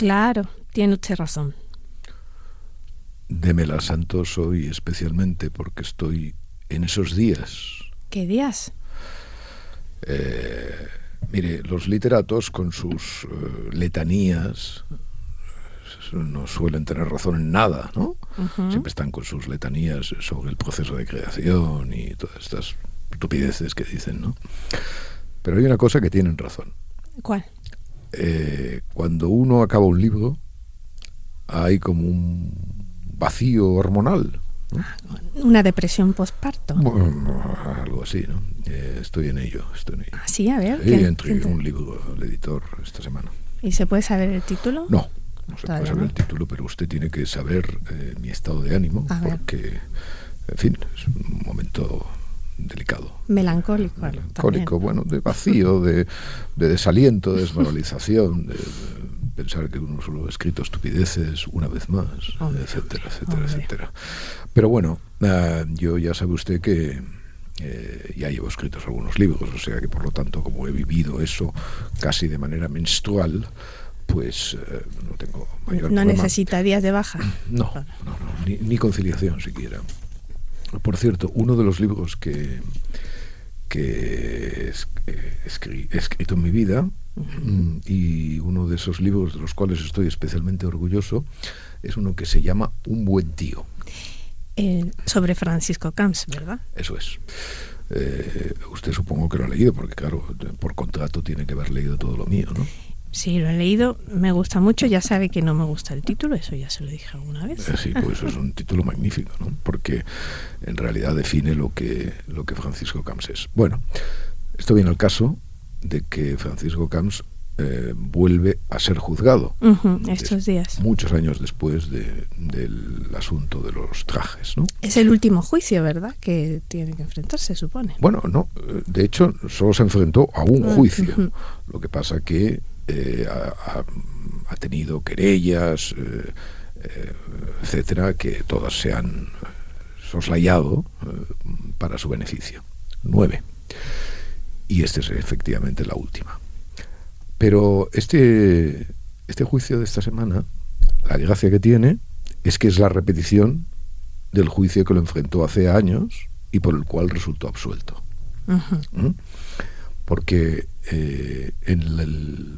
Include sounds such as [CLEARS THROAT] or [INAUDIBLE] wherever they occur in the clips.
Claro, tiene usted razón. Démela, Santos, hoy especialmente porque estoy en esos días. ¿Qué días? Eh, mire, los literatos con sus eh, letanías no suelen tener razón en nada, ¿no? Siempre están con sus letanías sobre el proceso de creación y todas estas estupideces que dicen, ¿no? Pero hay una cosa que tienen razón. ¿Cuál? Eh, cuando uno acaba un libro, hay como un vacío hormonal. Una depresión postparto. algo así, ¿no? Eh, estoy en ello, estoy en ello. Ah, sí, a ver. Sí, entregué un libro al editor esta semana. ¿Y se puede saber el título? No, no se puede saber el título, pero usted tiene que saber eh, mi estado de ánimo, porque, en fin, es un momento delicado. Melancólico. Melancólico, bueno, de vacío, de, desaliento, de [LAUGHS] desmoralización, de, pensar que uno solo ha escrito estupideces una vez más, etcétera, etcétera, etcétera. Pero bueno, ah, yo ya sabe usted que eh, ya llevo escritos algunos libros, o sea que por lo tanto, como he vivido eso casi de manera menstrual, pues eh, no tengo mayor No necesita días de baja. No, no, no ni, ni conciliación siquiera. Por cierto, uno de los libros que, que he escrito en mi vida mm, y uno de esos libros de los cuales estoy especialmente orgulloso es uno que se llama Un buen tío. Eh, sobre Francisco Camps, ¿verdad? Eso es. Eh, usted supongo que lo ha leído, porque claro, por contrato tiene que haber leído todo lo mío, ¿no? Sí, lo he leído, me gusta mucho, ya sabe que no me gusta el título, eso ya se lo dije alguna vez. Eh, sí, pues es un título magnífico, ¿no? porque en realidad define lo que, lo que Francisco Camps es. Bueno, esto viene al caso de que Francisco Camps eh, vuelve a ser juzgado estos días. Muchos años después del asunto de los trajes. ¿no? Es el último juicio, ¿verdad? Que tiene que enfrentarse, supone. Bueno, no. De hecho, solo se enfrentó a un juicio. Lo que pasa que eh, ha, tenido querellas, eh, eh, etcétera, que todas se han soslayado para su beneficio. Nueve. Y esta es efectivamente la última. Pero este, este juicio de esta semana, la gracia que tiene es que es la repetición del juicio que lo enfrentó hace años y por el cual resultó absuelto. ¿Mm? Porque en el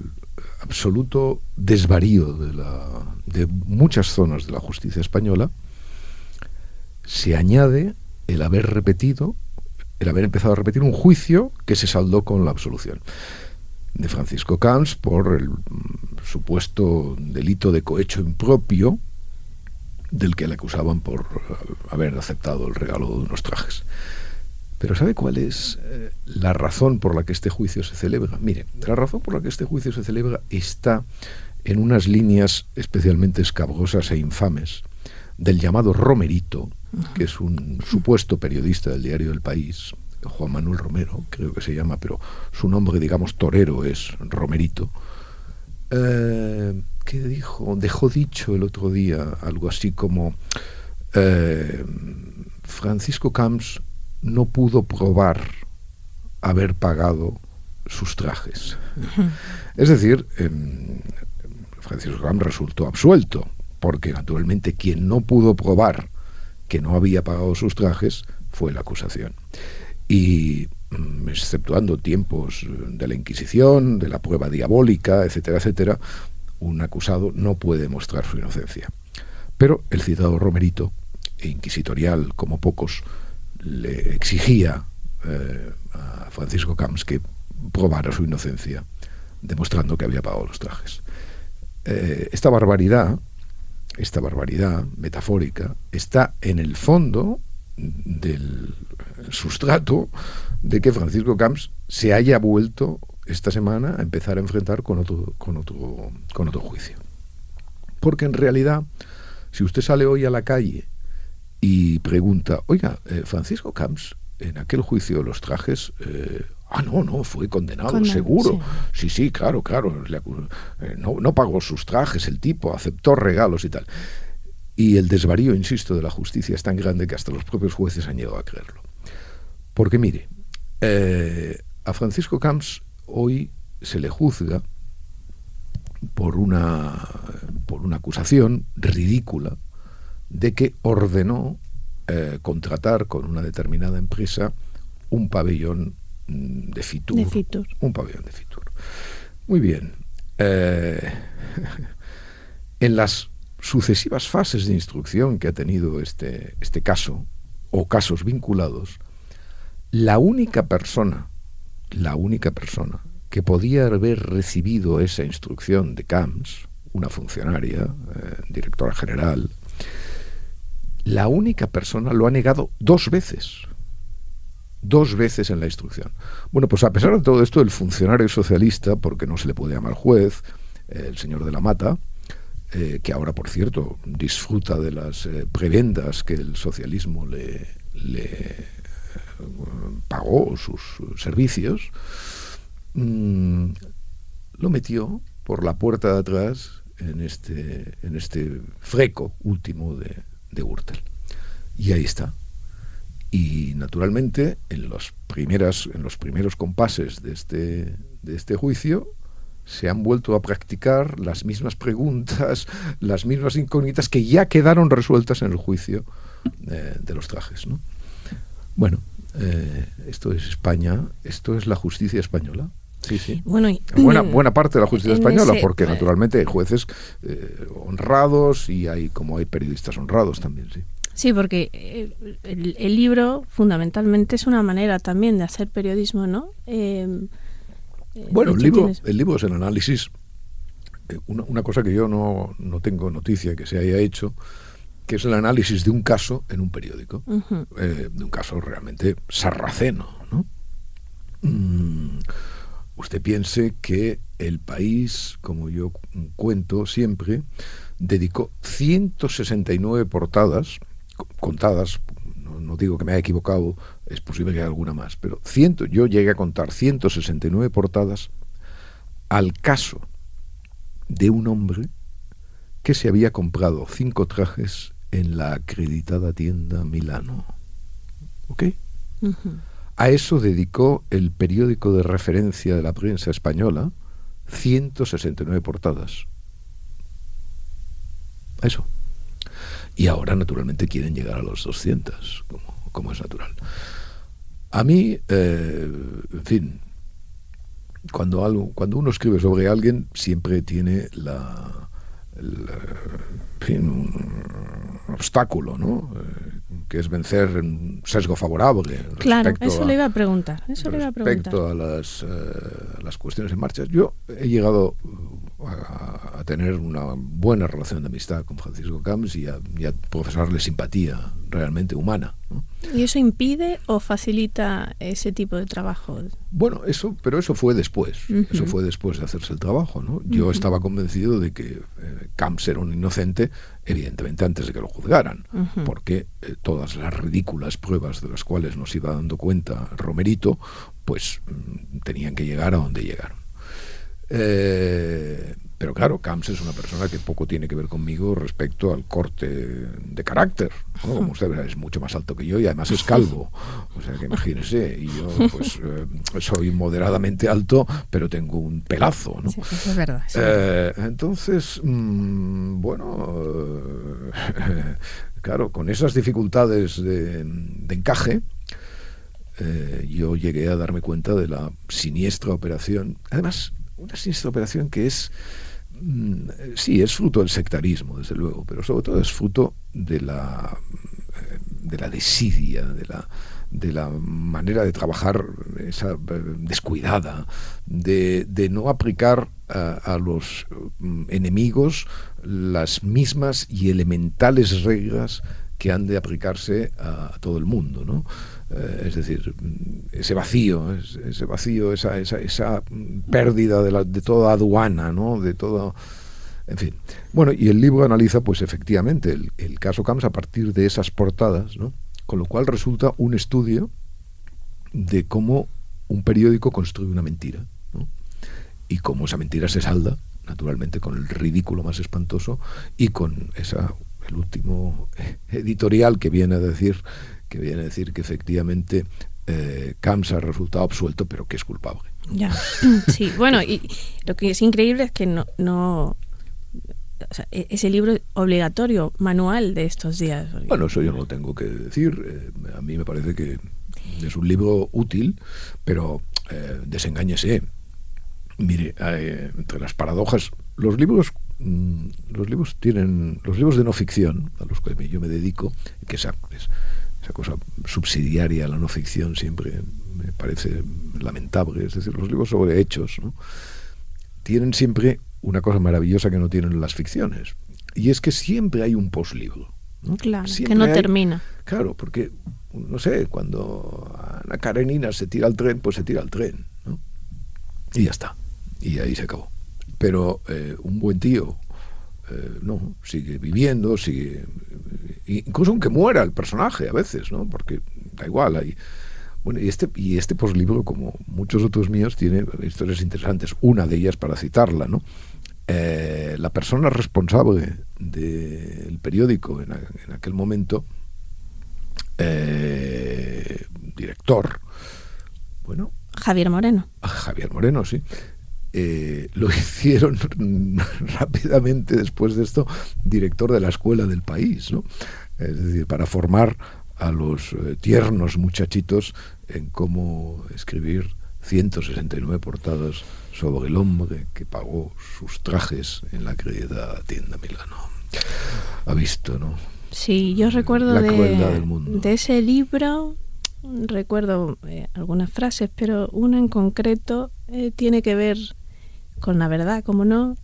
absoluto desvarío de, la, de muchas zonas de la justicia española, se añade el haber repetido, el haber empezado a repetir un juicio que se saldó con la absolución de Francisco Camps por el mm, supuesto delito de cohecho impropio del que le acusaban por haber aceptado el regalo de unos trajes. Pero ¿sabe cuál es eh, la razón por la que este juicio se celebra? Mire, la razón por la que este juicio se celebra está en unas líneas especialmente escabrosas e infames del llamado Romerito, que es un supuesto periodista del diario del País, Juan Manuel Romero, creo que se llama, pero su nombre, digamos, torero es Romerito, eh, que dijo, dejó dicho el otro día algo así como eh, Francisco Camps no pudo probar haber pagado sus trajes. Es decir, Francisco Ram resultó absuelto, porque naturalmente quien no pudo probar que no había pagado sus trajes fue la acusación. Y mm, exceptuando tiempos de la Inquisición, de la prueba diabólica, etcétera, etcétera, un acusado no puede mostrar su inocencia. Pero el citado Romerito, e inquisitorial como pocos, le exigía eh, a Francisco Camps que probara su inocencia, demostrando que había pagado los trajes. Eh, esta barbaridad, esta barbaridad metafórica, está en el fondo del sustrato de que Francisco Camps se haya vuelto esta semana a empezar a enfrentar con otro, con otro, con otro juicio. Porque en realidad, si usted sale hoy a la calle y pregunta, oiga, eh, Francisco Camps, en aquel juicio de los trajes, eh, ah, no, no, fue condenado, seguro. Sí. sí, claro, claro. Eh, no, no pagó sus trajes el tipo, aceptó regalos y tal. Y el desvarío, insisto, de la justicia es tan grande que hasta los propios jueces han llegado a creerlo. Porque mire, a Francisco Camps hoy se le juzga por una, por una acusación ridícula de que ordenó eh, contratar con una determinada empresa un pabellón de Fitur. De Fitur. Un pabellón de Fitur. Muy bien. Eh, [LAUGHS] en las sucesivas fases de instrucción que ha tenido este, este caso, o casos vinculados, la única persona, la única persona que podía haber recibido esa instrucción de CAMS, una funcionaria, eh, directora general, la única persona lo ha negado dos veces. Dos veces en la instrucción. Bueno, pues a pesar de todo esto, el funcionario socialista, porque no se le puede llamar juez, eh, el señor de la Mata, eh, que ahora, por cierto, disfruta de las prebendas que el socialismo le, pagó sus servicios, Mm, lo metió por la puerta de atrás en este, en este freco último de, de. Y ahí está. Y naturalmente, en los, primeras, en los primeros compases de este, de este juicio, se han vuelto a practicar las mismas preguntas, [LAUGHS] las mismas incógnitas que ya quedaron resueltas en el juicio eh, de los trajes. ¿no? Bueno, eh, esto es España, esto es la justicia española. Sí, sí. Bueno, buena, buena parte de la justicia española, porque naturalmente hay jueces eh, honrados y hay como hay periodistas honrados también, sí. Sí, porque eh, el, libro fundamentalmente es una manera también de hacer periodismo, ¿no? Eh, bueno, el libro, el libro es el análisis. Una, una, cosa que yo no, no, tengo noticia que se haya hecho, que es el análisis de un caso en un periódico, de un caso realmente sarraceno, ¿no? Mm, usted piense que el país, como yo cuento siempre, dedicó 169 portadas, contadas, no, digo que me haya equivocado, es posible que haya alguna más, pero ciento, yo llegué a contar 169 portadas al caso de un hombre que se había comprado cinco trajes en la acreditada tienda Milano. ¿Ok? A eso dedicó el periódico de referencia de la prensa española 169 portadas. A eso. Y ahora, naturalmente, quieren llegar a los 200, como, es natural. A mí, eh, en fin, cuando, algo, cuando uno escribe sobre alguien, siempre tiene la, un obstáculo, ¿no? Eh, que es vencer un sesgo favorable. Claro, eso le iba a preguntar. Eso le iba a respecto a las, eh, las cuestiones en marcha. Yo he llegado a, tener una buena relación de amistad con Francisco Camps y a, profesarle simpatía realmente humana. ¿Y eso impide o facilita ese tipo de trabajo? Bueno, eso, pero eso fue después. Eso fue después de hacerse el trabajo. ¿no? Yo estaba convencido de que eh, Camps era un inocente, evidentemente antes de que lo juzgaran, porque eh, todas las ridículas pruebas de las cuales nos iba dando cuenta Romerito, pues mm, tenían que llegar a donde llegaron. Eh, pero claro, Camps es una persona que poco tiene que ver conmigo respecto al corte de carácter. Como usted verá, es mucho más alto que yo y además es calvo. O sea que imagínese, y yo pues eh, soy moderadamente alto, pero tengo un pelazo. ¿no? eso es verdad. Eh, entonces, mm, bueno, [LAUGHS] claro, con esas dificultades de, de encaje, yo llegué a darme cuenta de la siniestra operación. Además, una sinistra operación que es, sí, es fruto del sectarismo, desde luego, pero sobre todo es fruto de la, eh, de la desidia, de la, de la manera de trabajar esa eh, descuidada, de, no aplicar a, los mm, enemigos las mismas y elementales reglas que han de aplicarse a, todo el mundo, ¿no? Eh, es decir, ese vacío, ese vacío, esa, esa, esa pérdida de, la, de toda aduana, ¿no? De todo En fin. Bueno, y el libro analiza, pues efectivamente, el, caso Camps a partir de esas portadas, ¿no? Con lo cual resulta un estudio de cómo un periódico construye una mentira, ¿no? Y cómo esa mentira se salda, naturalmente, con el ridículo más espantoso y con esa el último editorial que viene a decir que viene a decir que efectivamente eh, Camps ha resultado absuelto, pero que es culpable. Ya, [COUGHS] sí, bueno, y lo que es increíble es que no, no o sea, e-, ese libro obligatorio, manual de estos días. Bueno, eso yo no lo tengo que decir. Eh, a mí me parece que es un libro útil, pero eh, desengáñese. Mire, eh, entre las paradojas, los libros, mm, los libros tienen, los libros de no ficción, a los que yo me dedico, que esa, esa cosa subsidiaria a la no ficción siempre me parece lamentable, es decir, los libros sobre hechos, ¿no? tienen siempre una cosa maravillosa que no tienen las ficciones, y es que siempre hay un poslibro. ¿no? Claro, que no termina. Claro, porque, no sé, cuando Ana Karenina se tira al tren, pues se tira al tren, ¿no? Y ya está, y ahí se acabó. Pero eh, un buen tío, eh, no, sigue viviendo, sigue... Incluso aunque muera el personaje a veces, ¿no? Porque da igual, hay bueno, y este, y este poslibro, como muchos otros míos, tiene historias interesantes. Una de ellas, para citarla, ¿no? Eh, la persona responsable del periódico en, aquel momento, eh, director, bueno. Javier Moreno. Javier Moreno, sí. Eh, lo [LAUGHS] hicieron [LAUGHS] rápidamente después de esto director de la escuela del país, ¿no? Es decir, para formar a los eh, tiernos muchachitos en cómo escribir 169 portadas sobre el hombre que pagó sus trajes en la querida tienda Milano. Ha visto, ¿no? Sí, yo recuerdo de, de, ese libro, recuerdo eh, algunas frases, pero una en concreto eh, tiene que ver con la verdad, como no.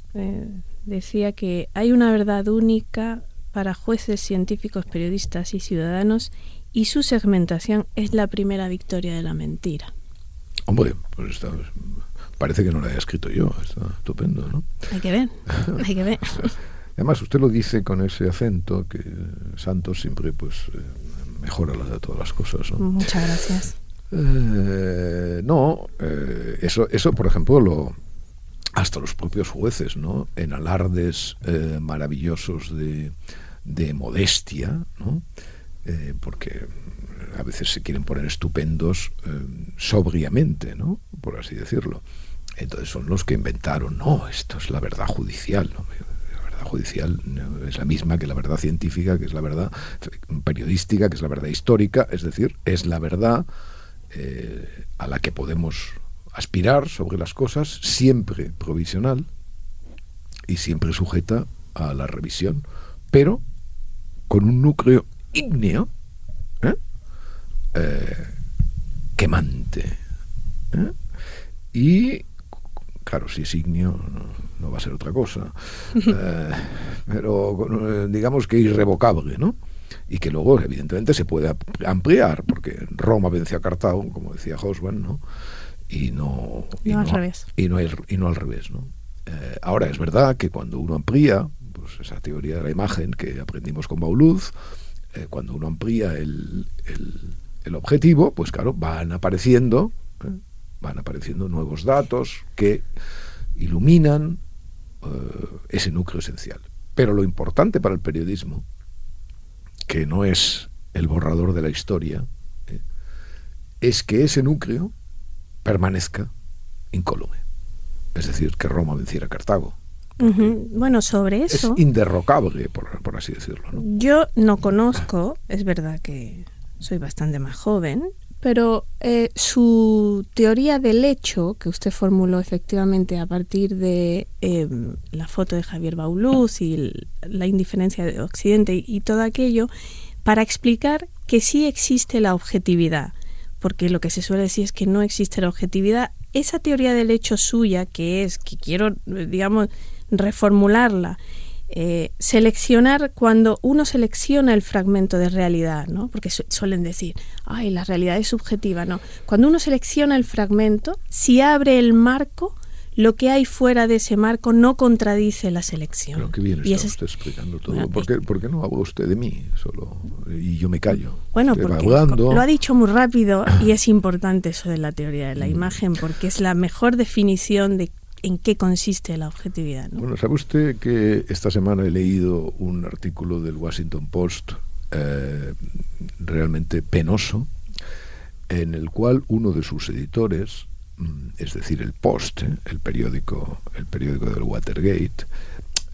decía que hay una verdad única para jueces, científicos, periodistas y ciudadanos y su segmentación es la primera victoria de la mentira. Hombre, pues parece que no la haya escrito yo, está estupendo, ¿no? Hay que ver, [LAUGHS] hay que ver. Además, usted lo dice con ese acento que Santos siempre pues eh, mejora las de todas las cosas. ¿no? Muchas gracias. Eh, no, eh, eso, eso, por ejemplo, lo, hasta los propios jueces, ¿no? En alardes maravillosos de, de modestia, ¿no? Eh, porque a veces se quieren poner estupendos eh, sobriamente, ¿no? Por así decirlo. Entonces son los que inventaron, no, esto es la verdad judicial, La verdad judicial es la misma que la verdad científica, que es la verdad periodística, que es la verdad histórica, es decir, es la verdad eh, a la que podemos aspirar sobre las cosas, siempre provisional y siempre sujeta a la revisión, pero con un núcleo ígneo, ¿eh? Eh, quemante. ¿eh? Y, claro, si es ígneo, no, va a ser otra cosa. [LAUGHS] pero digamos que irrevocable, ¿no? Y que luego, evidentemente, se puede ampliar, porque Roma venció a Cartago, como decía Hosban, ¿no? Y no, y no, al revés. Y no, y no al revés, ¿no? ahora es verdad que cuando uno amplía, pues esa teoría de la imagen que aprendimos con Bauluz, eh, cuando uno amplía el, el, objetivo, pues claro, van apareciendo, ¿eh? van apareciendo nuevos datos que iluminan eh, ese núcleo esencial. Pero lo importante para el periodismo, que no es el borrador de la historia, es que ese núcleo permanezca incólume. Es decir, que Roma venciera a Cartago. Bueno, sobre eso... Es inderrocable, por, así decirlo. Yo no conozco, es verdad que soy bastante más joven, pero eh, su teoría del hecho, que usted formuló efectivamente a partir de em, la foto de Javier Bauluz y la indiferencia de Occidente y todo aquello, para explicar que sí existe la objetividad, porque lo que se suele decir es que no existe la objetividad, esa teoría del hecho suya, que es que quiero, digamos, reformularla. Eh, seleccionar cuando uno selecciona el fragmento de realidad, ¿no? Porque suelen decir, ay, la realidad es subjetiva, no. Cuando uno selecciona el fragmento, si abre el marco, lo que hay fuera de ese marco no contradice la selección. Pero qué bien está usted explicando todo. ¿Por, qué, no habla usted de mí solo y yo me callo? Bueno, porque lo ha dicho muy rápido y es importante eso de la teoría de la mm. imagen porque es la mejor definición de en qué consiste la objetividad. Bueno, ¿sabe usted que esta semana he leído un artículo del Washington Post eh, realmente penoso? en el cual uno de sus editores, es decir, el Post, ¿eh? el periódico, el periódico del Watergate,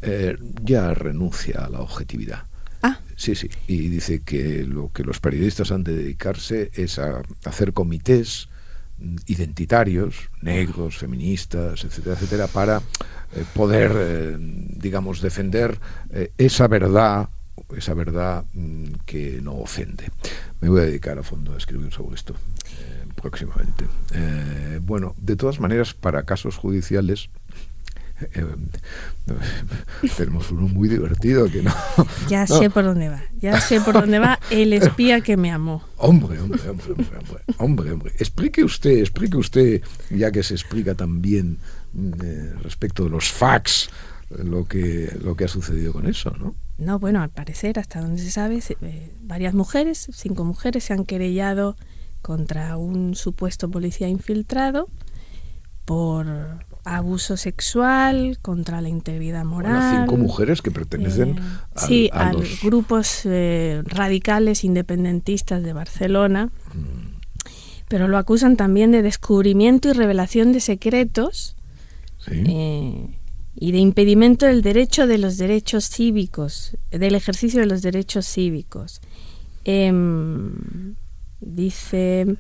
eh, ya renuncia a la objetividad. Ah. Sí, sí, y dice que lo que los periodistas han de dedicarse es a hacer comités mm, identitarios, negros, feministas, etcétera, etcétera, para eh, poder, digamos, defender esa verdad esa verdad mm, que no ofende. Me voy a dedicar a fondo a escribir sobre esto próximamente. Eh, bueno, de todas maneras, para casos judiciales, eh, tenemos uno muy divertido que no. Ya sé por dónde va, ya sé por dónde va el espía que me amó. Hombre, hombre, hombre, hombre, hombre, hombre, Explique usted, explique usted, ya que se explica también mm, respecto de los fax, lo que, lo que ha sucedido con eso, ¿no? No, bueno, al parecer, hasta donde se sabe, eh, varias mujeres, cinco mujeres, se han querellado contra un supuesto policía infiltrado por abuso sexual, contra la integridad moral. cinco mujeres que pertenecen eh, a, los... grupos eh, radicales independentistas de Barcelona, mm. pero lo acusan también de descubrimiento y revelación de secretos. ¿Sí? y de impedimento del derecho de los derechos cívicos, del ejercicio de los derechos cívicos. Dice,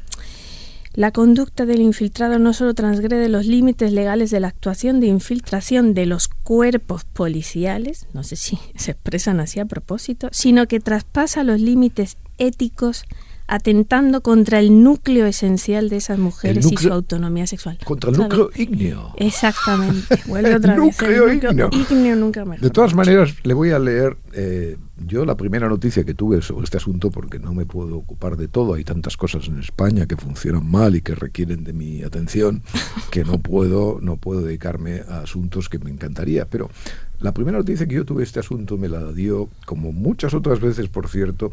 la conducta del infiltrado no solo transgrede los límites legales de la actuación de infiltración de los cuerpos policiales, no sé si [LAUGHS] se expresan así a propósito, sino que traspasa los límites éticos atentando contra el núcleo esencial de esas mujeres y su autonomía sexual. Contra el núcleo ígneo. Exactamente. [LAUGHS] Vuelve otra vez. núcleo ígneo. nunca mejor. De todas maneras, le voy a leer eh, yo la primera noticia que tuve sobre este asunto, porque no me puedo ocupar de todo, hay tantas cosas en España que funcionan mal y que requieren de mi atención, que no puedo, no puedo dedicarme a asuntos que me encantaría. Pero la primera noticia que yo tuve este asunto me la dio, como muchas otras veces, por cierto,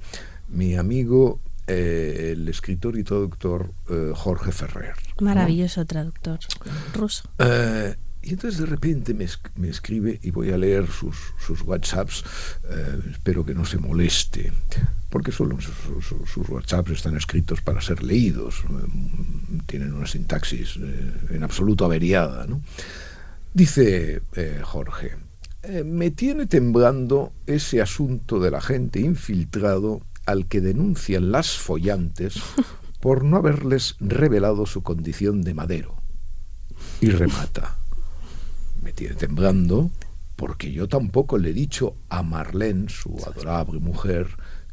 mi amigo eh, el escritor y traductor eh, Jorge Ferrer. Maravilloso traductor ruso. Eh, y entonces de repente me, escribe y voy a leer sus, sus WhatsApps, espero que no se moleste, porque solo sus, sus, WhatsApps están escritos para ser leídos, tienen una sintaxis en absoluto averiada. ¿no? Dice Jorge, me tiene temblando ese asunto de la gente infiltrado al que denuncian las follantes por no haberles revelado su condición de madero. Y remata. Me tiene temblando porque yo tampoco le he dicho a Marlene, su adorable mujer,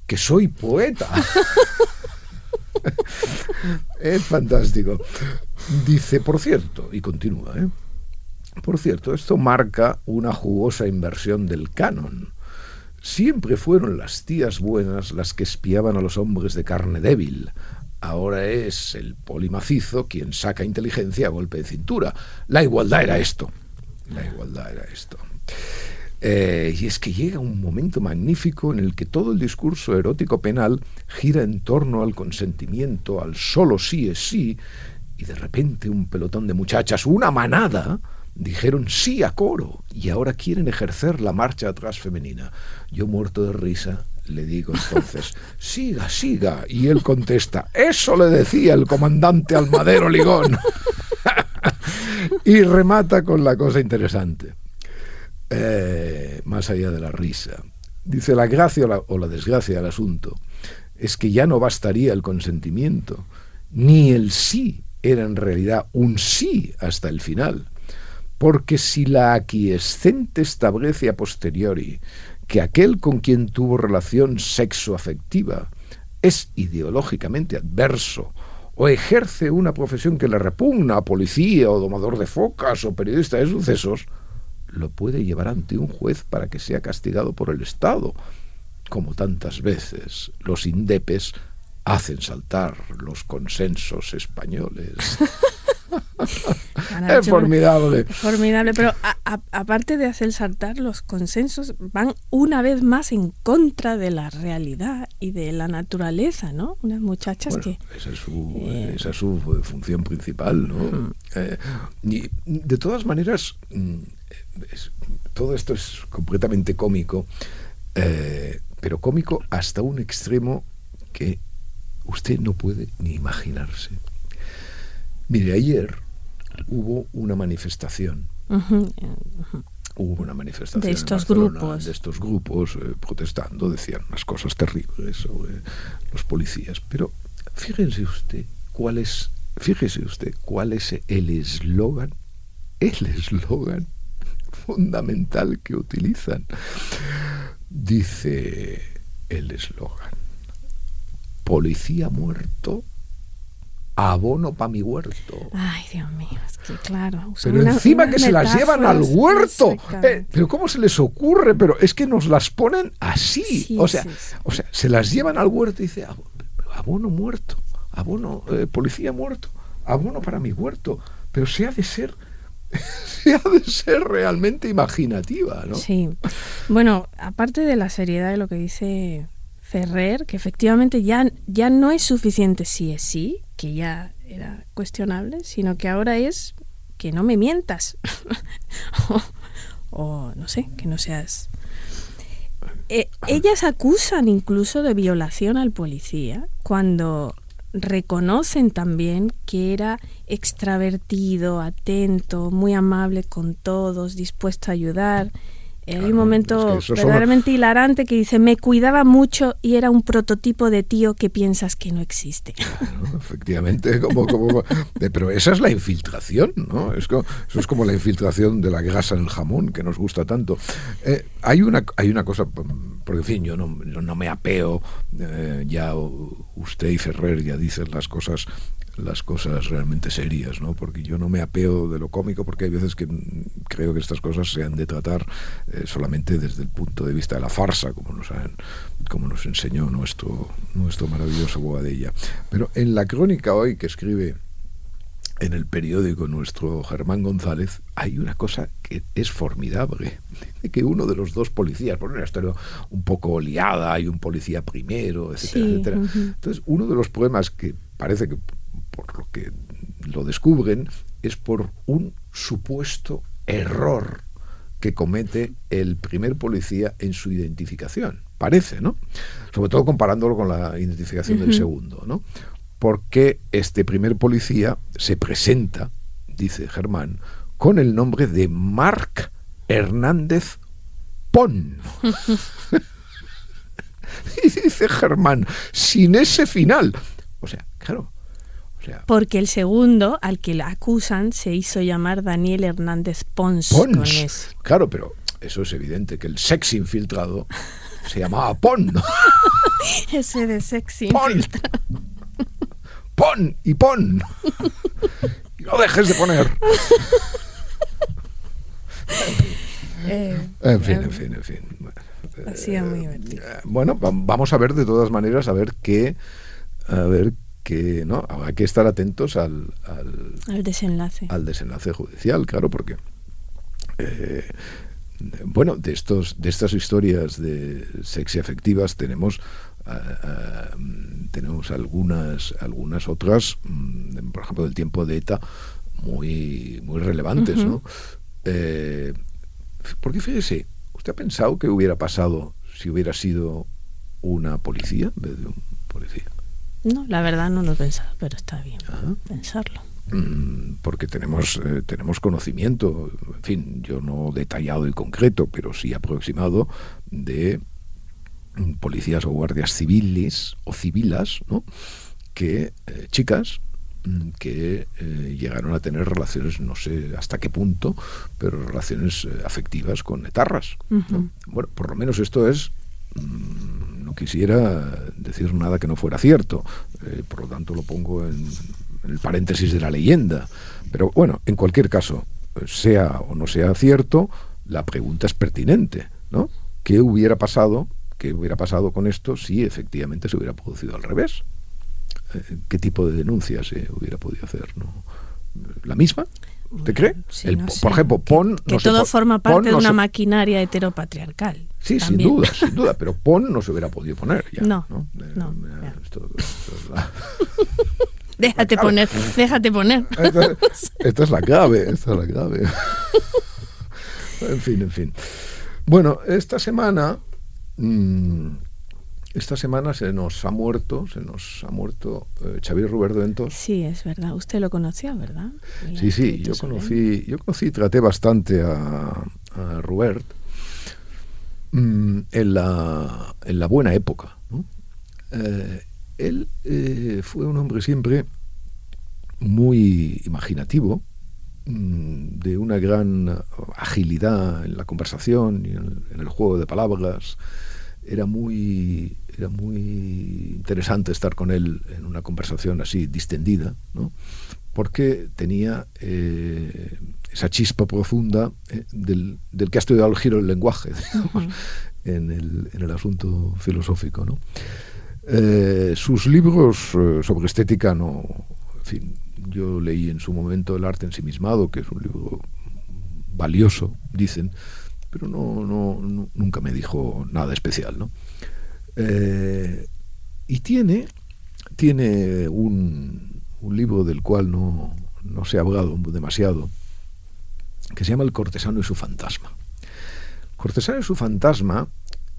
que soy poeta. [LAUGHS] es fantástico. Dice, por cierto, y continúa, ¿eh? por cierto, esto marca una jugosa inversión del canon Siempre fueron las tías buenas las que espiaban a los hombres de carne débil. Ahora es el polimacizo quien saca inteligencia a golpe de cintura. La igualdad era esto. La igualdad era esto. Eh, y es que llega un momento magnífico en el que todo el discurso erótico penal gira en torno al consentimiento, al solo sí es sí, y de repente un pelotón de muchachas, una manada, dijeron sí a coro y ahora quieren ejercer la marcha atrás femenina. Yo muerto de risa le digo entonces, [LAUGHS] siga, siga. Y él contesta, eso le decía el comandante Almadero Ligón. [LAUGHS] y remata con la cosa interesante, eh, más allá de la risa. Dice, la gracia o la, o la desgracia del asunto es que ya no bastaría el consentimiento, ni el sí era en realidad un sí hasta el final porque si la aquiescente establece a posteriori que aquel con quien tuvo relación sexoafectiva es ideológicamente adverso o ejerce una profesión que le repugna a policía o domador de focas o periodista de sucesos, lo puede llevar ante un juez para que sea castigado por el Estado, como tantas veces los indepes hacen saltar los consensos españoles. [LAUGHS] es formidable. Formidable, pero aparte de hacer saltar los consensos, van una vez más en contra de la realidad y de la naturaleza, ¿no? Unas muchachas que... Esa es, su, eh, esa es su función principal, ¿no? Eh, y de todas maneras, mm, todo esto es completamente cómico, eh, pero cómico hasta un extremo que usted no puede ni imaginarse. Mire, ayer hubo una manifestación. Hubo una manifestación de estos grupos. De estos grupos eh, protestando, decían unas cosas terribles sobre los policías. Pero fíjense usted cuál es, fíjese usted cuál es el eslogan, el eslogan fundamental que utilizan. Dice el eslogan, policía muerto, abono para mi huerto. Ay, Dios mío, es que claro. Pero encima que se las llevan al huerto. Eh, pero ¿cómo se les ocurre? Pero es que nos las ponen así. o, sea, o sea, se las llevan al huerto y dice, abono muerto, abono, eh, policía muerto, abono para mi huerto. Pero se ha de ser [LAUGHS] se ha de ser realmente imaginativa, ¿no? Sí. Bueno, aparte de la seriedad de lo que dice Ferrer, que efectivamente ya, ya no es suficiente si es sí, que ya era cuestionable, sino que ahora es que no me mientas. [LAUGHS] o, no sé, que no seas... Eh, ellas acusan incluso de violación al policía cuando reconocen también que era extravertido, atento, muy amable con todos, dispuesto a ayudar hay un momento verdaderamente hilarante que dice, me cuidaba mucho y era un prototipo de tío que piensas que no existe. [LAUGHS] efectivamente, como, como, pero esa es la infiltración, ¿no? Es eso es como la infiltración de la grasa en el jamón, que nos gusta tanto. Eh, hay, una, hay una cosa, porque en fin, yo no, no me apeo, eh, ya usted y Ferrer ya dicen las cosas las cosas realmente serias, ¿no? Porque yo no me apeo de lo cómico porque hay veces que creo que estas cosas se han de tratar eh, solamente desde el punto de vista de la farsa, como nos, como nos enseñó nuestro, nuestro maravilloso Boadella. Pero en la crónica hoy que escribe en el periódico nuestro Germán González hay una cosa que es formidable, que uno de los dos policías, por una historia un poco liada, hay un policía primero, etcétera, etcétera. Entonces, uno de los poemas que parece que que lo descubren, es por un supuesto error que comete el primer policía en su identificación. Parece, ¿no? Sobre todo comparándolo con la identificación del segundo, ¿no? Porque este primer policía se presenta, dice Germán, con el nombre de Marc Hernández Pon. [LAUGHS] y dice Germán, sin ese final. O sea, claro, porque el segundo, al que la acusan, se hizo llamar Daniel Hernández Pons. Pons. Claro, pero eso es evidente, que el sex infiltrado se llamaba Pon. [LAUGHS] Ese de sexy Pon. Pon y pon. Y [LAUGHS] no dejes de poner. [LAUGHS] Eh, en fin, en fin, en fin. Ha sido muy divertido. Eh, bueno, vamos a ver de todas maneras, a ver qué, a ver que no hay que estar atentos al, al, desenlace. al desenlace judicial claro porque eh, bueno de estos de estas historias de sexy afectivas tenemos eh, eh, tenemos algunas algunas otras mm, por ejemplo del tiempo de ETA muy muy relevantes no porque fíjese usted ha pensado qué hubiera pasado si hubiera sido una policía en vez de un policía no, la verdad no lo he pensado, pero está bien pensarlo. Mm, porque tenemos, eh, tenemos conocimiento, en fin, yo no detallado y concreto, pero sí aproximado de mm, policías o guardias civiles o civilas, ¿no? que eh, chicas mm, que eh, llegaron a tener relaciones, no sé hasta qué punto, pero relaciones afectivas con etarras. Bueno, por lo menos esto es no quisiera decir nada que no fuera cierto, eh, por lo tanto lo pongo en, el paréntesis de la leyenda. Pero bueno, en cualquier caso, sea o no sea cierto, la pregunta es pertinente, ¿no? ¿Qué hubiera pasado? ¿Qué hubiera pasado con esto si efectivamente se hubiera producido al revés? Eh, ¿Qué tipo de denuncia se hubiera podido hacer? ¿no? la misma? ¿Usted cree? Sí, El- no sé. Por ejemplo, PON... Que no se todo forma PON parte de no una se- maquinaria heteropatriarcal. Sí, sin duda, sin duda, [LAUGHS] pero PON no se hubiera podido poner ya. No, no, ya. esto- esto es la- [LAUGHS] Déjate poner, déjate poner. Esta, esta es la clave, esta es la clave. [LAUGHS] en fin, en fin. Bueno, esta semana, mm, esta semana se nos ha muerto, se nos ha muerto eh, Xavier Roberto Ventos. Sí, es verdad. Usted lo conoció, ¿verdad? Y Sí, sí, yo conocí, yo conocí y traté bastante a, a Robert mm, en, la, en la buena época. ¿no? Eh, él eh, fue un hombre siempre muy imaginativo, mm, de una gran agilidad en la conversación y en, en el juego de palabras. Era muy, era muy interesante estar con él en una conversación así distendida, ¿no? porque tenía eh, esa chispa profunda eh, del, del que ha estudiado el giro del lenguaje [LAUGHS] digamos, en, el, en el asunto filosófico. ¿no? Eh, sus libros eh, sobre estética no, en fin, yo leí en su momento El arte ensimismado, que es un libro valioso, dicen, pero no, no, nunca me dijo nada especial, ¿no? Eh, y tiene, tiene un, un libro del cual no, no se ha hablado demasiado, que se llama El cortesano y su fantasma. Cortesano y su fantasma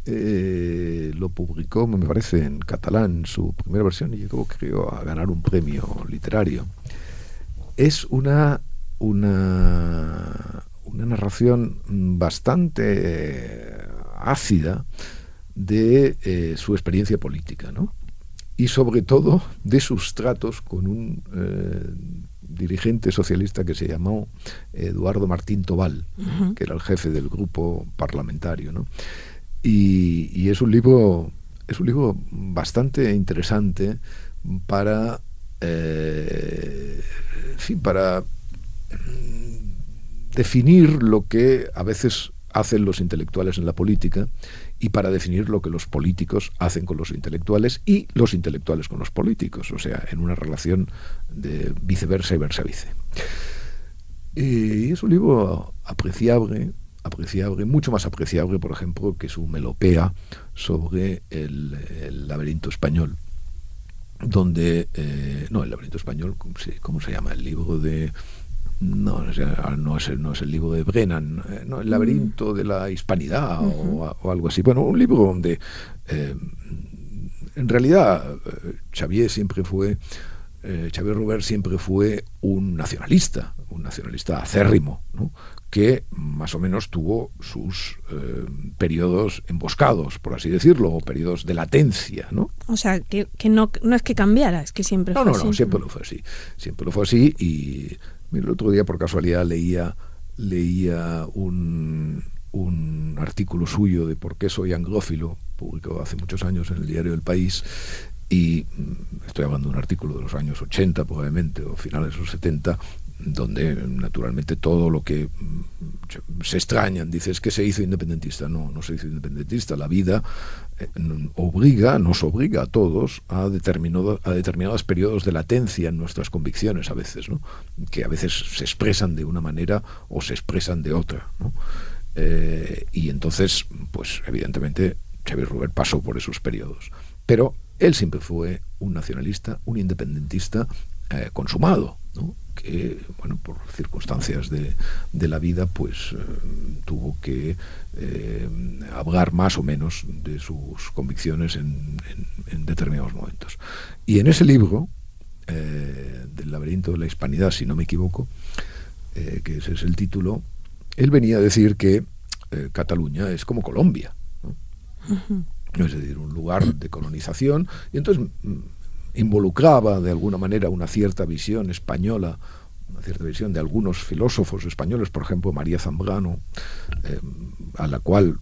eh, lo publicó, me parece, en catalán, su primera versión, y llegó, a ganar un premio literario. Es una, una, una narración bastante eh, ácida de eh, su experiencia política, ¿no? Y sobre todo de sus tratos con un eh, dirigente socialista que se llamó Eduardo Martín Tobal, que era el jefe del grupo parlamentario, ¿no? Y, y es un libro es un libro bastante interesante para eh, en fin, para mm, definir lo que a veces hacen los intelectuales en la política y para definir lo que los políticos hacen con los intelectuales y los intelectuales con los políticos, o sea, en una relación de viceversa y versa vice. Y es un libro apreciable, apreciable, mucho más apreciable, por ejemplo, que su melopea sobre el, laberinto español, donde, eh, no, el laberinto español, ¿cómo cómo se llama? El libro de... No, sea, no, es el, no es el libro de Brennan, eh, no, el laberinto de la hispanidad o, o algo así. Bueno, un libro donde eh, en realidad eh, Xavier siempre fue, eh, Xavier Robert siempre fue un nacionalista, un nacionalista acérrimo, ¿no? que más o menos tuvo sus eh, periodos emboscados, por así decirlo, o periodos de latencia, ¿no? O sea, que, que no, no es que cambiara, es que siempre No, fue no, no, así. siempre lo fue así. Siempre lo fue así y el otro día por casualidad leía, leía un, un artículo suyo de por qué soy anglófilo, publicado hace muchos años en el diario El País, y mm, estoy hablando de un artículo de los años 80 probablemente, o finales de los 70, donde naturalmente todo lo que mm, se extrañan, dice, es que se hizo independentista. No, no se hizo independentista. La vida eh, obliga, nos obliga a todos a, determinado, a determinados periodos de latencia en nuestras convicciones a veces, ¿no? que a veces se expresan de una manera o se expresan de otra. ¿no? Eh, y entonces, pues evidentemente, Xavier Robert pasó por esos periodos. Pero él siempre fue un nacionalista, un independentista eh, consumado, que, bueno, por circunstancias de, la vida, pues eh, tuvo que eh, más o menos de sus convicciones en, determinados momentos. Y en ese libro, eh, del laberinto de la hispanidad, si no me equivoco, que ese es el título, él venía a decir que Cataluña es como Colombia. Es decir, un lugar de colonización, y entonces mm, involucraba de alguna manera una cierta visión española, una cierta visión de algunos filósofos españoles, por ejemplo María Zambrano, eh, a la cual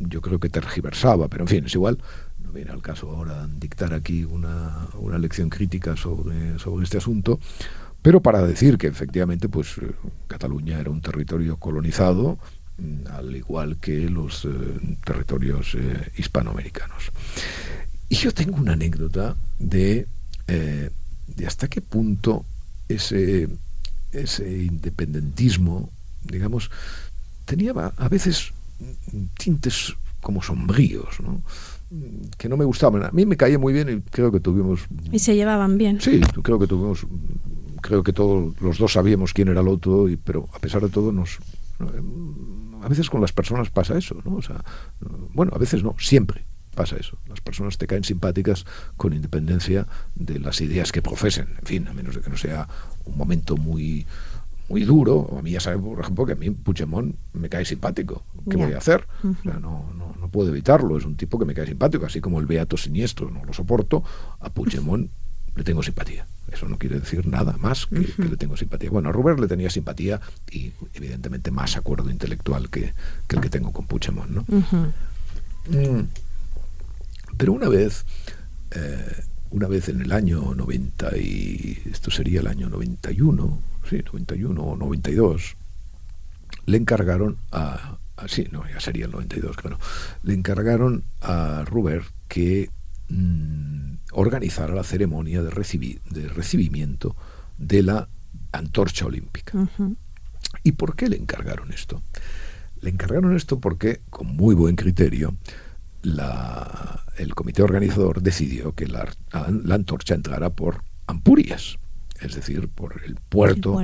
yo creo que tergiversaba, pero en fin, es igual, no viene al caso ahora dictar aquí una, una lección crítica sobre, sobre este asunto, pero para decir que efectivamente pues eh, Cataluña era un territorio colonizado, al igual que los eh, territorios eh, hispanoamericanos. Y yo tengo una anécdota de, eh, de hasta qué punto ese, ese independentismo, digamos, tenía a veces tintes como sombríos, ¿no? que no me gustaban. A mí me caía muy bien y creo que tuvimos... ¿Y se llevaban bien? Sí, creo que tuvimos... Creo que todos los dos sabíamos quién era el otro, y, pero a pesar de todo nos... A veces con las personas pasa eso, ¿no? O sea, bueno, a veces no, siempre pasa eso. Las personas te caen simpáticas con independencia de las ideas que profesen. En fin, a menos de que no sea un momento muy muy duro. A mí ya sabe, por ejemplo, que a mí Puigdemont me cae simpático. ¿Qué voy a hacer? no, no, no, puedo evitarlo. Es un tipo que me cae simpático, así como el Beato Siniestro no lo soporto. A Puigdemont le tengo simpatía. Eso no quiere decir nada más que, le tengo simpatía. Bueno, a Robert le tenía simpatía y evidentemente más acuerdo intelectual que, el que tengo con Puigdemont. ¿no? Mm. Pero una vez, eh, una vez en el año 90, y esto sería el año 91, sí, 91 o 92, le encargaron a, sí, no, ya sería el 92, claro, le encargaron a Ruber que mm, organizara la ceremonia de, de recibimiento de la antorcha olímpica. ¿Y por qué le encargaron esto? Le encargaron esto porque, con muy buen criterio, la, el comité organizador decidió que la, la antorcha entrara por Ampurias es decir, por el puerto,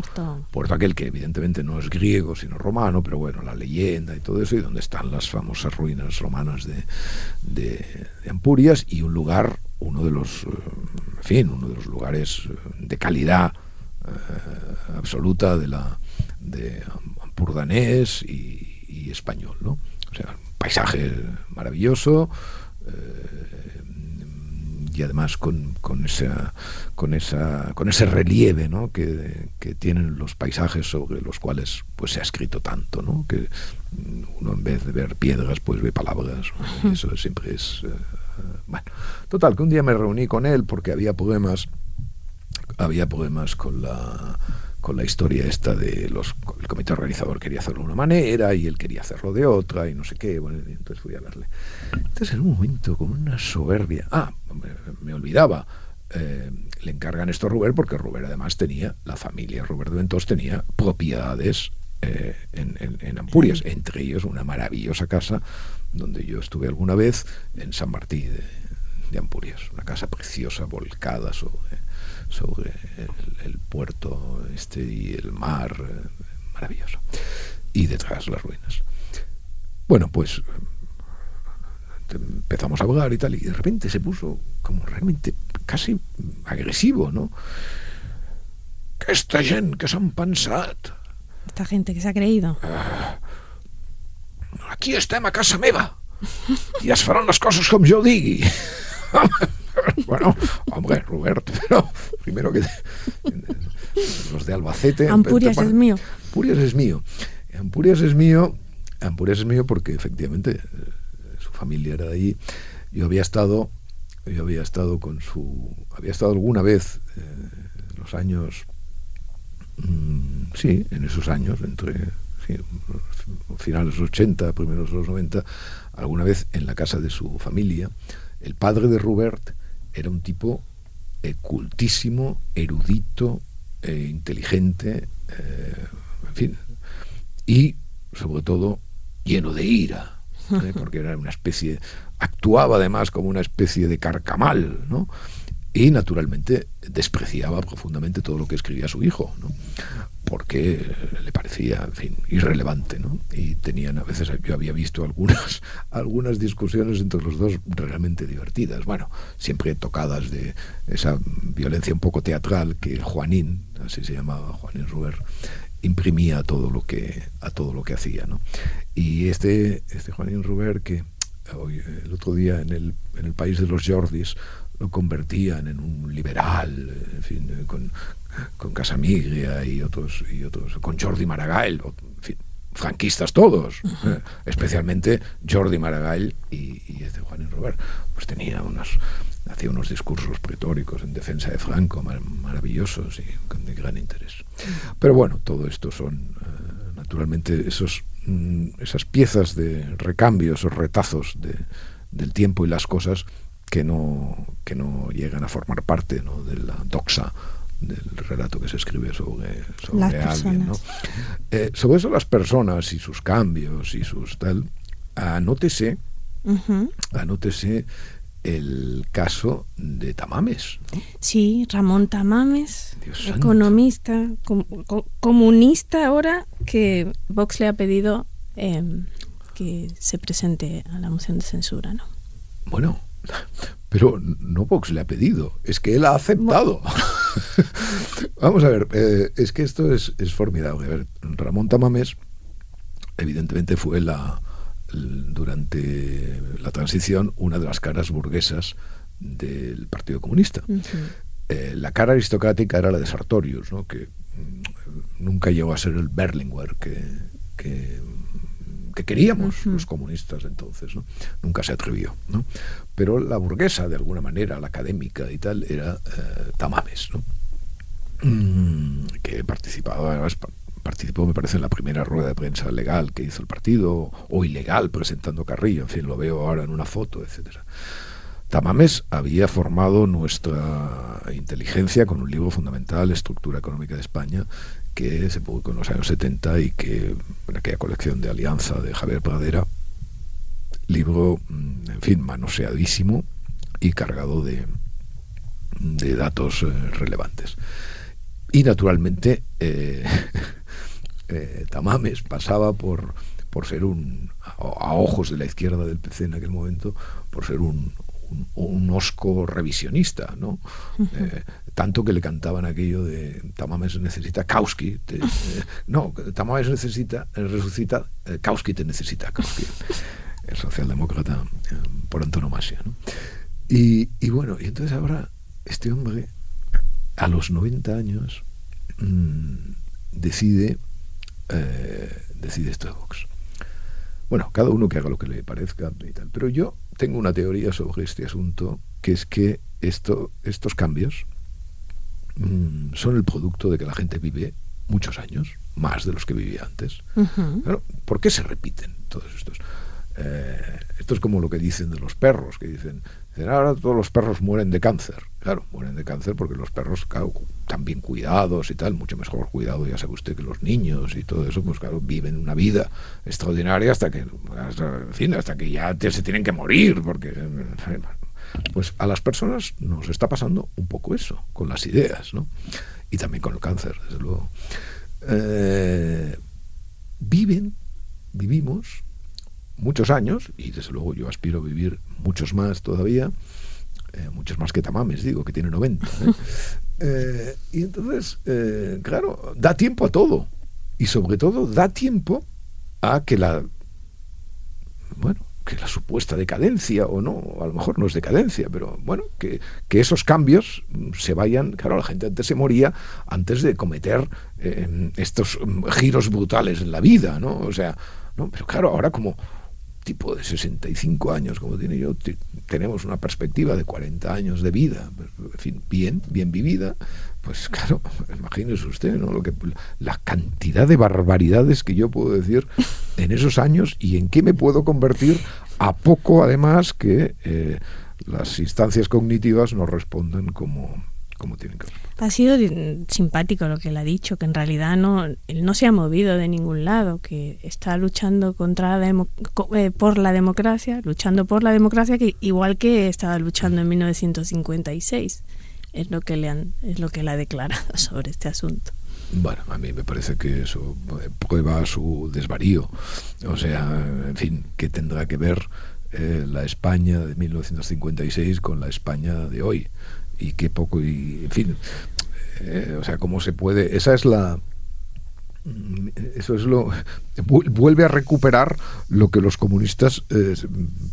puerto, aquel que evidentemente no es griego, sino romano, pero bueno, la leyenda y todo eso, y donde están las famosas ruinas romanas de, de, Ampurias, y un lugar, uno de los, eh, en fin, uno de los lugares eh, de calidad eh, absoluta de la de ampurdanés y, y, español, ¿no? O sea, paisaje maravilloso, y además con, con, esa, con, esa, con ese relieve ¿no? que, que, tienen los paisajes sobre los cuales pues, se ha escrito tanto, ¿no? que uno en vez de ver piedras pues ve palabras, eso siempre es... Eh, bueno, total, que un día me reuní con él porque había poemas, había poemas con la con la historia esta de los el comité organizador quería hacerlo de una manera y él quería hacerlo de otra y no sé qué bueno entonces fui a verle. Entonces en un momento con una soberbia ah me, olvidaba eh, le encargan esto a Ruber porque Ruber además tenía la familia Ruber de Ventos tenía propiedades eh, en, Ampurias entre ellos una maravillosa casa donde yo estuve alguna vez en San Martín de, Ampurias una casa preciosa volcada sobre sobre el, puerto este y el mar, eh, maravilloso. Y detrás las ruinas. Bueno, pues empezamos a hablar y tal, y de repente se puso como realmente casi agresivo, ¿no? Esta gente que han pensado Esta gente que se ha creído. Ah, aquí estem a casa meva y es farán las cosas como yo digo [LAUGHS] bueno, hombre, Roberto, pero primero que [LAUGHS] los de Albacete. Ampurias es mío. Ampurias es mío. Ampurias es mío. Ampurias es mío porque efectivamente eh, su familia era de allí. Yo había estado, yo había estado con su, había estado alguna vez eh, en los años, mm, sí, en esos años entre finales de los 80, primeros de los 90, alguna vez en la casa de su familia. El padre de Robert era un tipo eh, cultísimo, erudito, eh, inteligente, eh, en fin, y sobre todo lleno de ira, [LAUGHS] porque era una especie, actuaba además como una especie de carcamal, ¿no? Y naturalmente despreciaba profundamente todo lo que escribía su hijo, ¿no? porque le parecía, en fin, irrelevante, ¿no? Y tenían a veces, yo había visto algunas, [LAUGHS] algunas discusiones entre los dos realmente divertidas, bueno, siempre tocadas de esa violencia un poco teatral que Juanín, así se llamaba Juanín Ruber, imprimía a todo lo que a todo lo que hacía, ¿no? Y este este Juanín Ruber que hoy, el otro día en el, en el país de los Jordis lo convertían en un liberal, en fin, con, con Casamiglia y otros, y otros, con Jordi Maragall, en fin, franquistas todos, eh, especialmente Jordi Maragall y, y este Juan Robert, pues tenía unos, hacía unos discursos pretóricos en defensa de Franco maravillosos y de gran interés. Pero bueno, todo esto son eh, naturalmente esos, mm, esas piezas de recambio, esos retazos de, del tiempo y las cosas que no, que no llegan a formar parte ¿no? de la doxa del relato que se escribe sobre, sobre alguien. ¿no? Eh, sobre eso las personas y sus cambios y sus tal, anótese, anótese el caso de Tamames. Sí, Ramón Tamames, economista, comunista ahora, que Vox le ha pedido em, que se presente a la moción de censura, ¿no? Bueno, pero no Vox le ha pedido, es que él ha aceptado. [LAUGHS] Vamos a ver, eh, es que esto es, es formidable. A ver, Ramón Tamames, evidentemente, fue la durante la transición una de las caras burguesas del Partido Comunista. Eh, la cara aristocrática era la de Sartorius, ¿no? que mm, nunca llegó a ser el Berlinguer que, que, queríamos los comunistas entonces. ¿no? Nunca se atrevió. ¿no? Pero la burguesa, de alguna manera, la académica y tal, era eh, Tamames, ¿no? Mm, que participaba además participó, me parece, en la primera rueda de prensa legal que hizo el partido, o ilegal presentando Carrillo, en fin, lo veo ahora en una foto, etcétera. Tamames había formado nuestra inteligencia con un libro fundamental, Estructura Económica de España, que se publicó en los años 70 y que en aquella colección de Alianza de Javier Pradera, libro, mm, en fin, manoseadísimo y cargado de, de datos eh, relevantes. Y naturalmente eh, [LAUGHS] eh, Tamames pasaba por, por ser un, a, ojos de la izquierda del PC en aquel momento, por ser un, un, osco revisionista, ¿no? Eh, tanto que le cantaban aquello de Tamames necesita Kauski, eh, no, Tamames necesita, resucita, Kauski te necesita, Kauski, el socialdemócrata por antonomasia, ¿no? Y, y, bueno, y entonces ahora este hombre, a los 90 años, mm, decide eh, decide esto de Vox. Bueno, cada uno que haga lo que le parezca y tal. Pero yo tengo una teoría sobre este asunto, que es que esto, estos cambios mm, son el producto de que la gente vive muchos años, más de los que vivía antes. ¿Por qué se repiten todos estos? Eh, esto es como lo que dicen de los perros, que dicen, ahora todos los perros mueren de cáncer. Claro, mueren de cáncer porque los perros, claro, bien cuidados y tal, mucho mejor cuidado, ya sabe usted, que los niños y todo eso, pues claro, viven una vida extraordinaria hasta que, en fin, hasta que ya se tienen que morir, porque... [LAUGHS] Pues a las personas nos está pasando un poco eso, con las ideas, ¿no? Y también con el cáncer, desde luego. Eh, viven, vivimos muchos años, y desde luego yo aspiro a vivir muchos más todavía, eh, muchos más que Tamames, digo, que tiene 90. ¿eh? [LAUGHS] Eh, y entonces, claro, da tiempo a todo. Y sobre todo, da tiempo a que la, bueno, que la supuesta decadencia, o no, a lo mejor no es decadencia, pero bueno, que, que esos cambios se vayan, claro, la gente antes se moría antes de cometer estos mm, giros brutales en la vida, ¿no? O sea, no, pero claro, ahora como tipo de 65 años como tiene yo, tenemos una perspectiva de 40 años de vida, en fin, bien, bien vivida, pues [LAUGHS] claro, imagínese usted, ¿no? Lo que, la cantidad de barbaridades que yo puedo decir en esos años y en qué me puedo convertir a poco, además, que eh, las instancias cognitivas nos responden como, como tienen que Ha sido simpático lo que él ha dicho, que en realidad no, él no se ha movido de ningún lado, que está luchando contra eh, por la democracia, luchando por la democracia, que igual que estaba luchando en 1956. Es lo que le han, es lo que él ha declarado [LAUGHS] sobre este asunto. Bueno, a mí me parece que eso eh, prueba su desvarío. O sea, en fin, ¿qué tendrá que ver eh, la España de 1956 con la España de hoy? Y qué poco, y en fin, eh, o sea, cómo se puede, esa es la, eso es lo vuelve a recuperar lo que los comunistas eh,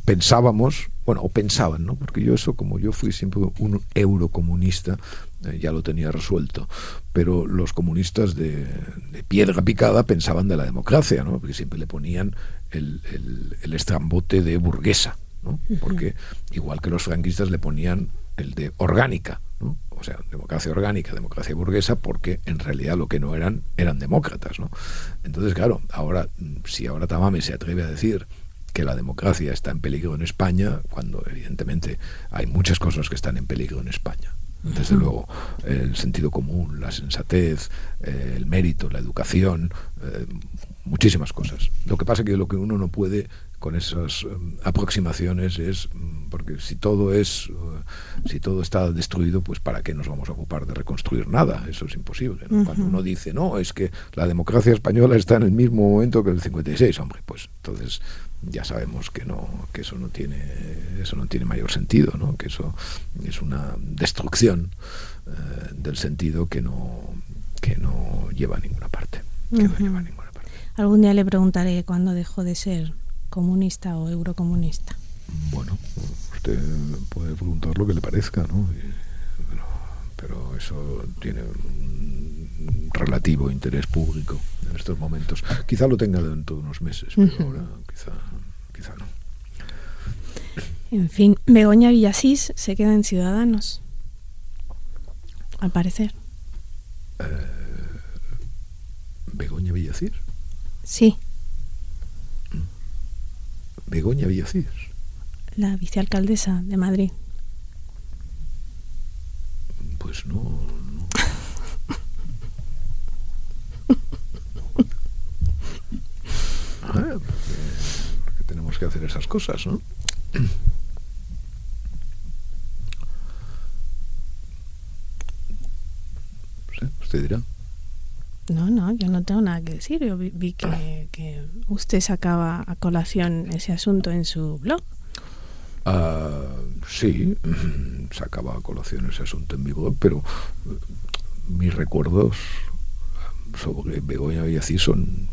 pensábamos bueno o pensaban no porque yo eso como yo fui siempre un eurocomunista eh, ya lo tenía resuelto pero los comunistas de, piedra picada pensaban de la democracia no porque siempre le ponían el, el, el estrambote de burguesa ¿no? porque igual que los franquistas le ponían el de orgánica, ¿no? o sea, democracia orgánica, democracia burguesa, porque en realidad lo que no eran eran demócratas. ¿no? Entonces, claro, ahora, si ahora Tamame se atreve a decir que la democracia está en peligro en España, cuando evidentemente hay muchas cosas que están en peligro en España. desde luego, el sentido común, la sensatez, eh, el mérito, la educación, eh, muchísimas cosas. Lo que pasa es que lo que uno no puede con esas em, aproximaciones es mm, porque si todo es uh, si todo está destruido pues para qué nos vamos a ocupar de reconstruir nada eso es imposible cuando uno dice no es que la democracia española está en el mismo momento que el 56 hombre pues entonces ya sabemos que no que eso no tiene eso no tiene mayor sentido ¿no? que eso es una destrucción eh, del sentido que no que no lleva a ninguna parte que no lleva a ninguna parte. Algún día le preguntaré cuándo dejó de ser comunista o eurocomunista? Bueno, usted puede preguntar lo que le parezca, ¿no? Pero, eso tiene un relativo interés público en estos momentos. Quizá lo tenga dentro de unos meses, pero ahora quizá, quizá no. En fin, Begoña Villasís se queda en Ciudadanos, al parecer. Eh, ¿Begoña Villasís? Sí. Begoña Villacís. La vicealcaldesa de Madrid. Pues no. no. [LAUGHS] ah, porque, tenemos que hacer esas cosas, ¿no? [CLEARS THROAT] usted dirá. No, no, yo no tengo nada que decir. Yo vi, que, usted sacaba a colación ese asunto en su blog. Ah, sí, [LAUGHS] sacaba a colación ese asunto en mi blog, pero eh, mis recuerdos sobre Begoña Villací son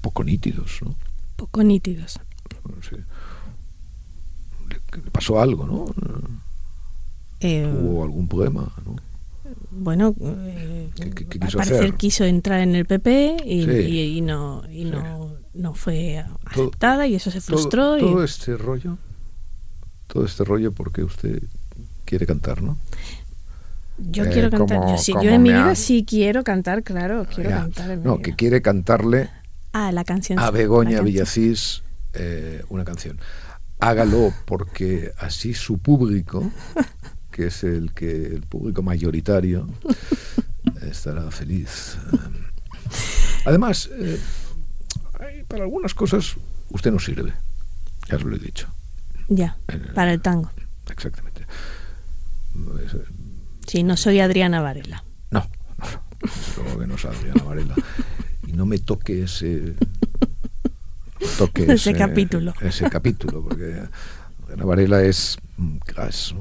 poco nítidos, ¿no? Poco nítidos. Sí. Le, pasó algo, ¿no? Eh, Hubo algún problema, ¿no? Bueno, eh, al parecer quiso entrar en el PP y, no, y no, no fue aceptada y eso se frustró. Todo, este rollo, todo este rollo porque usted quiere cantar, ¿no? Yo quiero eh, cantar, yo, yo en mi vida sí quiero cantar, claro, quiero cantar. no, que quiere cantarle ah, la canción, a Begoña Villacís eh, una canción. Hágalo porque así su público [LAUGHS] que es el que el público mayoritario [LAUGHS] estará feliz. Además, eh, para algunas cosas usted no sirve, ya os lo he dicho. Ya, para el tango. Exactamente. Sí, no soy Adriana Varela. No, no, que no soy Adriana Varela. Y no me toque ese... Toque [LAUGHS] ese, capítulo. Ese capítulo, porque Adriana Varela es... Gas,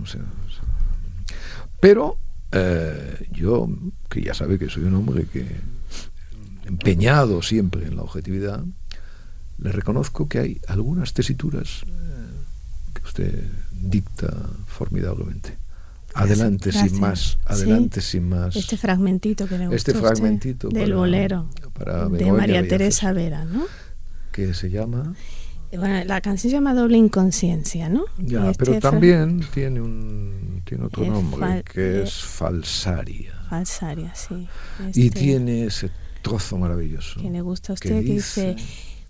pero eh, yo, que ya sabe que soy un hombre que empeñado siempre en la objetividad, le reconozco que hay algunas tesituras eh, que usted dicta formidablemente. Adelante sin más, adelante sin más. Este fragmentito que le Este fragmentito del bolero de María Teresa Vera, ¿no? Que se llama bueno, la canción se llama Doble Inconsciencia, ¿no? Ya, este pero también tiene un tiene otro nombre que es Falsaria. Falsaria, sí. y este tiene ese trozo maravilloso. Que le gusta a usted que dice,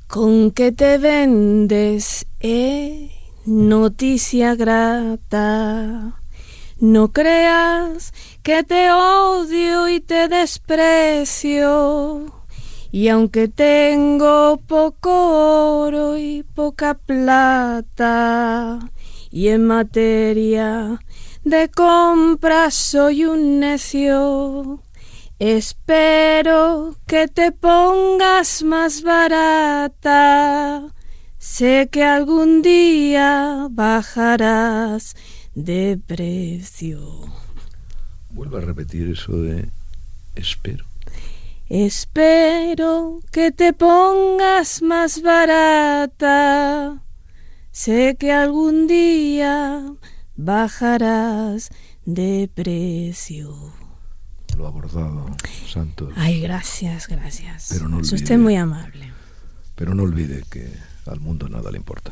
¿Con qué te vendes? Eh? Noticia grata. No creas que te odio y te desprecio y aunque tengo poco oro y poca plata, y en materia de compra soy un necio, espero que te pongas más barata. Sé que algún día bajarás de precio. Vuelvo a repetir eso de espero. Espero que te pongas más barata. Sé que algún día bajarás de precio. Lo abordado, Santos. Ay, gracias, gracias. Pero no olvide, es usted muy amable. Pero no olvide que al mundo nada le importa.